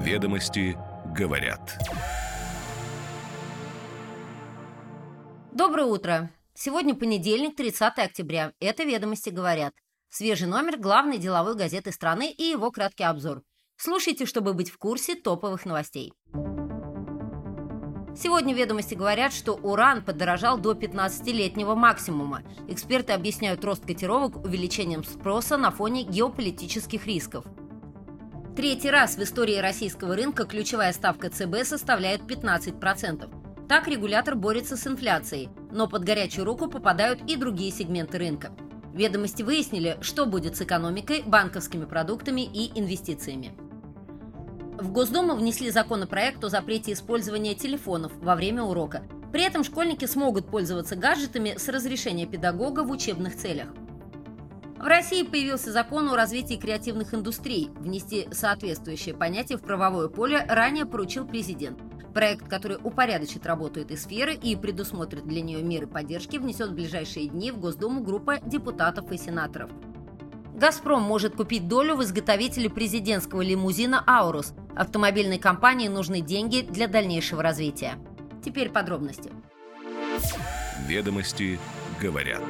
Ведомости говорят. Доброе утро. Сегодня понедельник, 30 октября. Это «Ведомости говорят». Свежий номер главной деловой газеты страны и его краткий обзор. Слушайте, чтобы быть в курсе топовых новостей. Сегодня ведомости говорят, что уран подорожал до 15-летнего максимума. Эксперты объясняют рост котировок увеличением спроса на фоне геополитических рисков. Третий раз в истории российского рынка ключевая ставка ЦБ составляет 15%. Так регулятор борется с инфляцией, но под горячую руку попадают и другие сегменты рынка. Ведомости выяснили, что будет с экономикой, банковскими продуктами и инвестициями. В Госдуму внесли законопроект о запрете использования телефонов во время урока. При этом школьники смогут пользоваться гаджетами с разрешения педагога в учебных целях. В России появился закон о развитии креативных индустрий. Внести соответствующее понятие в правовое поле ранее поручил президент. Проект, который упорядочит работу этой сферы и предусмотрит для нее меры поддержки, внесет в ближайшие дни в Госдуму группа депутатов и сенаторов. «Газпром» может купить долю в изготовителе президентского лимузина «Аурус». Автомобильной компании нужны деньги для дальнейшего развития. Теперь подробности. Ведомости говорят.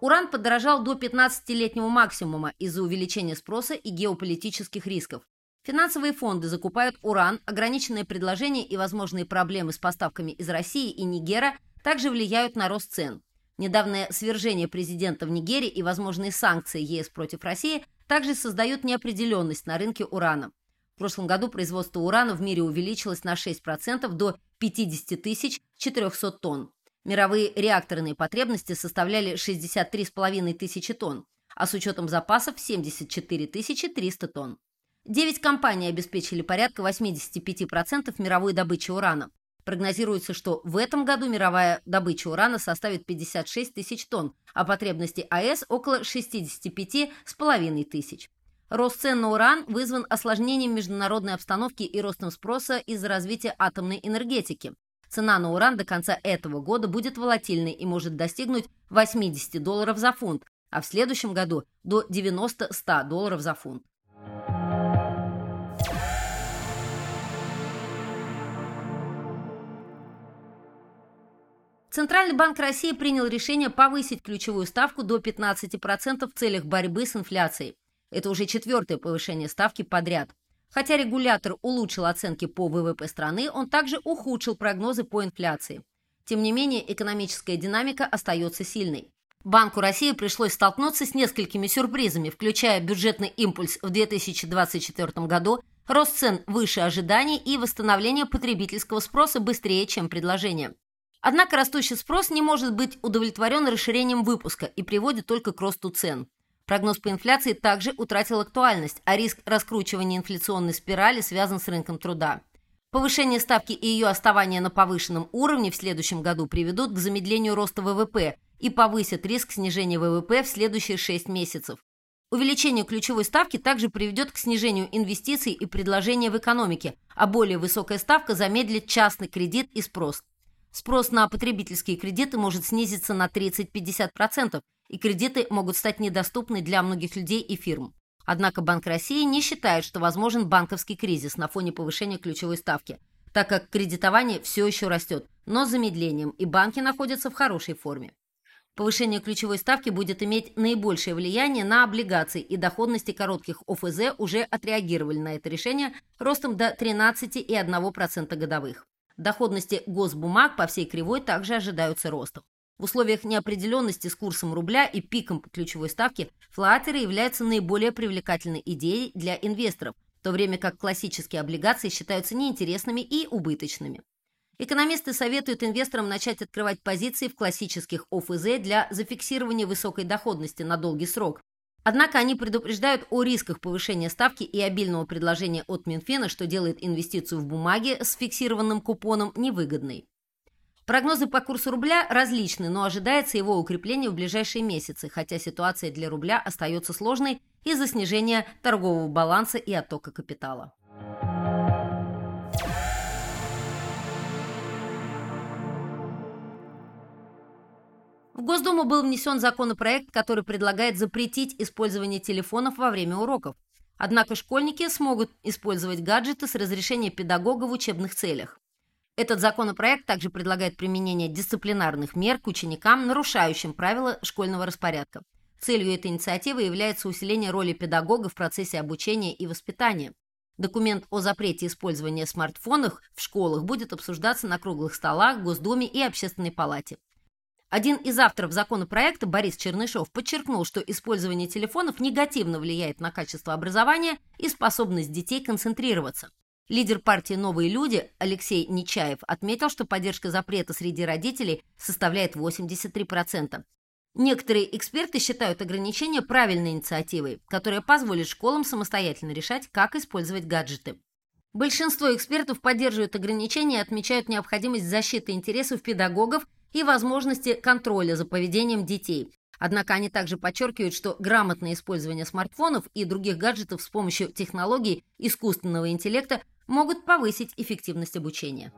Уран подорожал до 15-летнего максимума из-за увеличения спроса и геополитических рисков. Финансовые фонды закупают уран, ограниченное предложение и возможные проблемы с поставками из России и Нигера также влияют на рост цен. Недавнее свержение президента в Нигерии и возможные санкции ЕС против России также создают неопределенность на рынке урана. В прошлом году производство урана в мире увеличилось на 6% до 50 400 тонн. Мировые реакторные потребности составляли 63,5 тысячи тонн, а с учетом запасов 74 300 тонн. Девять компаний обеспечили порядка 85% мировой добычи урана. Прогнозируется, что в этом году мировая добыча урана составит 56 тысяч тонн, а потребности АЭС около 65,5 тысяч. Рост цен на уран вызван осложнением международной обстановки и ростом спроса из-за развития атомной энергетики. Цена на уран до конца этого года будет волатильной и может достигнуть 80 долларов за фунт, а в следующем году до 90-100 долларов за фунт. Центральный банк России принял решение повысить ключевую ставку до 15% в целях борьбы с инфляцией. Это уже четвертое повышение ставки подряд. Хотя регулятор улучшил оценки по ВВП страны, он также ухудшил прогнозы по инфляции. Тем не менее, экономическая динамика остается сильной. Банку России пришлось столкнуться с несколькими сюрпризами, включая бюджетный импульс в 2024 году, рост цен выше ожиданий и восстановление потребительского спроса быстрее, чем предложение. Однако растущий спрос не может быть удовлетворен расширением выпуска и приводит только к росту цен. Прогноз по инфляции также утратил актуальность, а риск раскручивания инфляционной спирали связан с рынком труда. Повышение ставки и ее оставание на повышенном уровне в следующем году приведут к замедлению роста ВВП и повысят риск снижения ВВП в следующие 6 месяцев. Увеличение ключевой ставки также приведет к снижению инвестиций и предложения в экономике, а более высокая ставка замедлит частный кредит и спрос. Спрос на потребительские кредиты может снизиться на 30-50%, и кредиты могут стать недоступны для многих людей и фирм. Однако Банк России не считает, что возможен банковский кризис на фоне повышения ключевой ставки, так как кредитование все еще растет, но с замедлением, и банки находятся в хорошей форме. Повышение ключевой ставки будет иметь наибольшее влияние на облигации, и доходности коротких ОФЗ уже отреагировали на это решение ростом до 13,1% годовых. Доходности госбумаг по всей кривой также ожидаются ростом. В условиях неопределенности с курсом рубля и пиком ключевой ставки флатеры являются наиболее привлекательной идеей для инвесторов, в то время как классические облигации считаются неинтересными и убыточными. Экономисты советуют инвесторам начать открывать позиции в классических ОФЗ для зафиксирования высокой доходности на долгий срок. Однако они предупреждают о рисках повышения ставки и обильного предложения от Минфина, что делает инвестицию в бумаги с фиксированным купоном невыгодной. Прогнозы по курсу рубля различны, но ожидается его укрепление в ближайшие месяцы, хотя ситуация для рубля остается сложной из-за снижения торгового баланса и оттока капитала. В Госдуму был внесен законопроект, который предлагает запретить использование телефонов во время уроков. Однако школьники смогут использовать гаджеты с разрешения педагога в учебных целях. Этот законопроект также предлагает применение дисциплинарных мер к ученикам, нарушающим правила школьного распорядка. Целью этой инициативы является усиление роли педагога в процессе обучения и воспитания. Документ о запрете использования смартфонов в школах будет обсуждаться на круглых столах, Госдуме и Общественной палате. Один из авторов законопроекта, Борис Чернышов, подчеркнул, что использование телефонов негативно влияет на качество образования и способность детей концентрироваться. Лидер партии «Новые люди» Алексей Нечаев отметил, что поддержка запрета среди родителей составляет 83%. Некоторые эксперты считают ограничение правильной инициативой, которая позволит школам самостоятельно решать, как использовать гаджеты. Большинство экспертов поддерживают ограничения и отмечают необходимость защиты интересов педагогов и возможности контроля за поведением детей. Однако они также подчеркивают, что грамотное использование смартфонов и других гаджетов с помощью технологий искусственного интеллекта могут повысить эффективность обучения.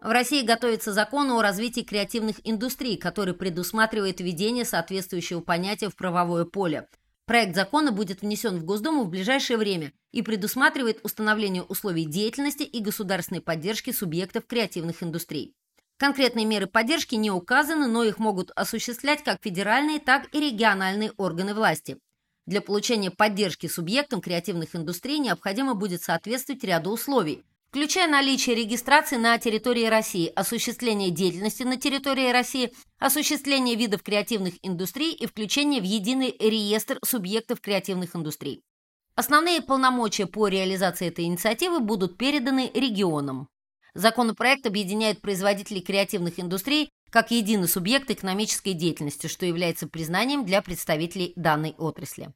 В России готовится закон о развитии креативных индустрий, который предусматривает введение соответствующего понятия в правовое поле. Проект закона будет внесен в Госдуму в ближайшее время и предусматривает установление условий деятельности и государственной поддержки субъектов креативных индустрий. Конкретные меры поддержки не указаны, но их могут осуществлять как федеральные, так и региональные органы власти. Для получения поддержки субъектам креативных индустрий необходимо будет соответствовать ряду условий, включая наличие регистрации на территории России, осуществление деятельности на территории России, осуществление видов креативных индустрий и включение в единый реестр субъектов креативных индустрий. Основные полномочия по реализации этой инициативы будут переданы регионам. Законопроект объединяет производителей креативных индустрий как единый субъект экономической деятельности, что является признанием для представителей данной отрасли.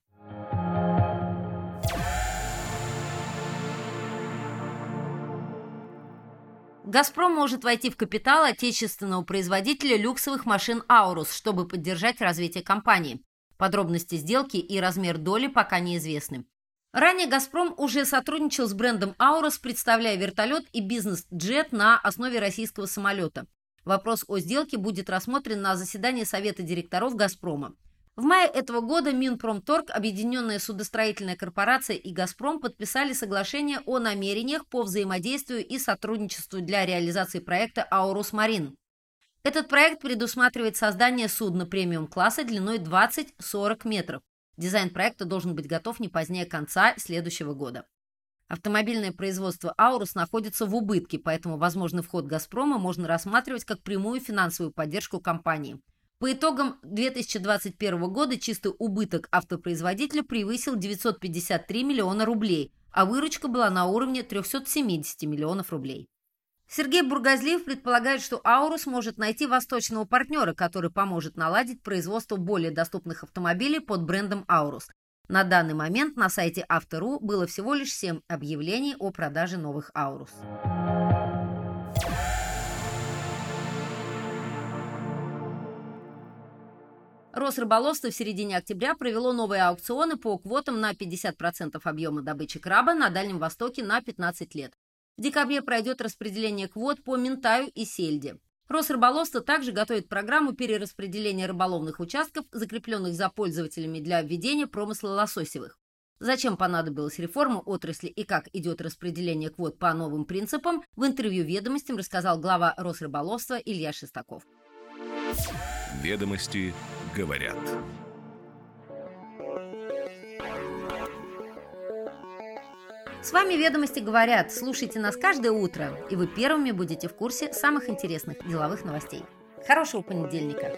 «Газпром» может войти в капитал отечественного производителя люксовых машин «Аурус», чтобы поддержать развитие компании. Подробности сделки и размер доли пока неизвестны. Ранее «Газпром» уже сотрудничал с брендом «Аурус», представляя вертолет и бизнес-джет на основе российского самолета. Вопрос о сделке будет рассмотрен на заседании Совета директоров «Газпрома». В мае этого года Минпромторг, Объединенная судостроительная корпорация и «Газпром» подписали соглашение о намерениях по взаимодействию и сотрудничеству для реализации проекта «Аурус Марин». Этот проект предусматривает создание судна премиум-класса длиной 20-40 метров. Дизайн проекта должен быть готов не позднее конца следующего года. Автомобильное производство «Аурус» находится в убытке, поэтому возможный вход «Газпрома» можно рассматривать как прямую финансовую поддержку компании – по итогам 2021 года чистый убыток автопроизводителя превысил 953 миллиона рублей, а выручка была на уровне 370 миллионов рублей. Сергей Бургазлиев предполагает, что Аурус может найти восточного партнера, который поможет наладить производство более доступных автомобилей под брендом Аурус. На данный момент на сайте Автору было всего лишь 7 объявлений о продаже новых Аурус. Росрыболовство в середине октября провело новые аукционы по квотам на 50% объема добычи краба на Дальнем Востоке на 15 лет. В декабре пройдет распределение квот по Ментаю и Сельде. Росрыболовство также готовит программу перераспределения рыболовных участков, закрепленных за пользователями для введения промысла лососевых. Зачем понадобилась реформа отрасли и как идет распределение квот по новым принципам, в интервью «Ведомостям» рассказал глава Росрыболовства Илья Шестаков. Ведомости говорят. С вами «Ведомости говорят». Слушайте нас каждое утро, и вы первыми будете в курсе самых интересных деловых новостей. Хорошего понедельника!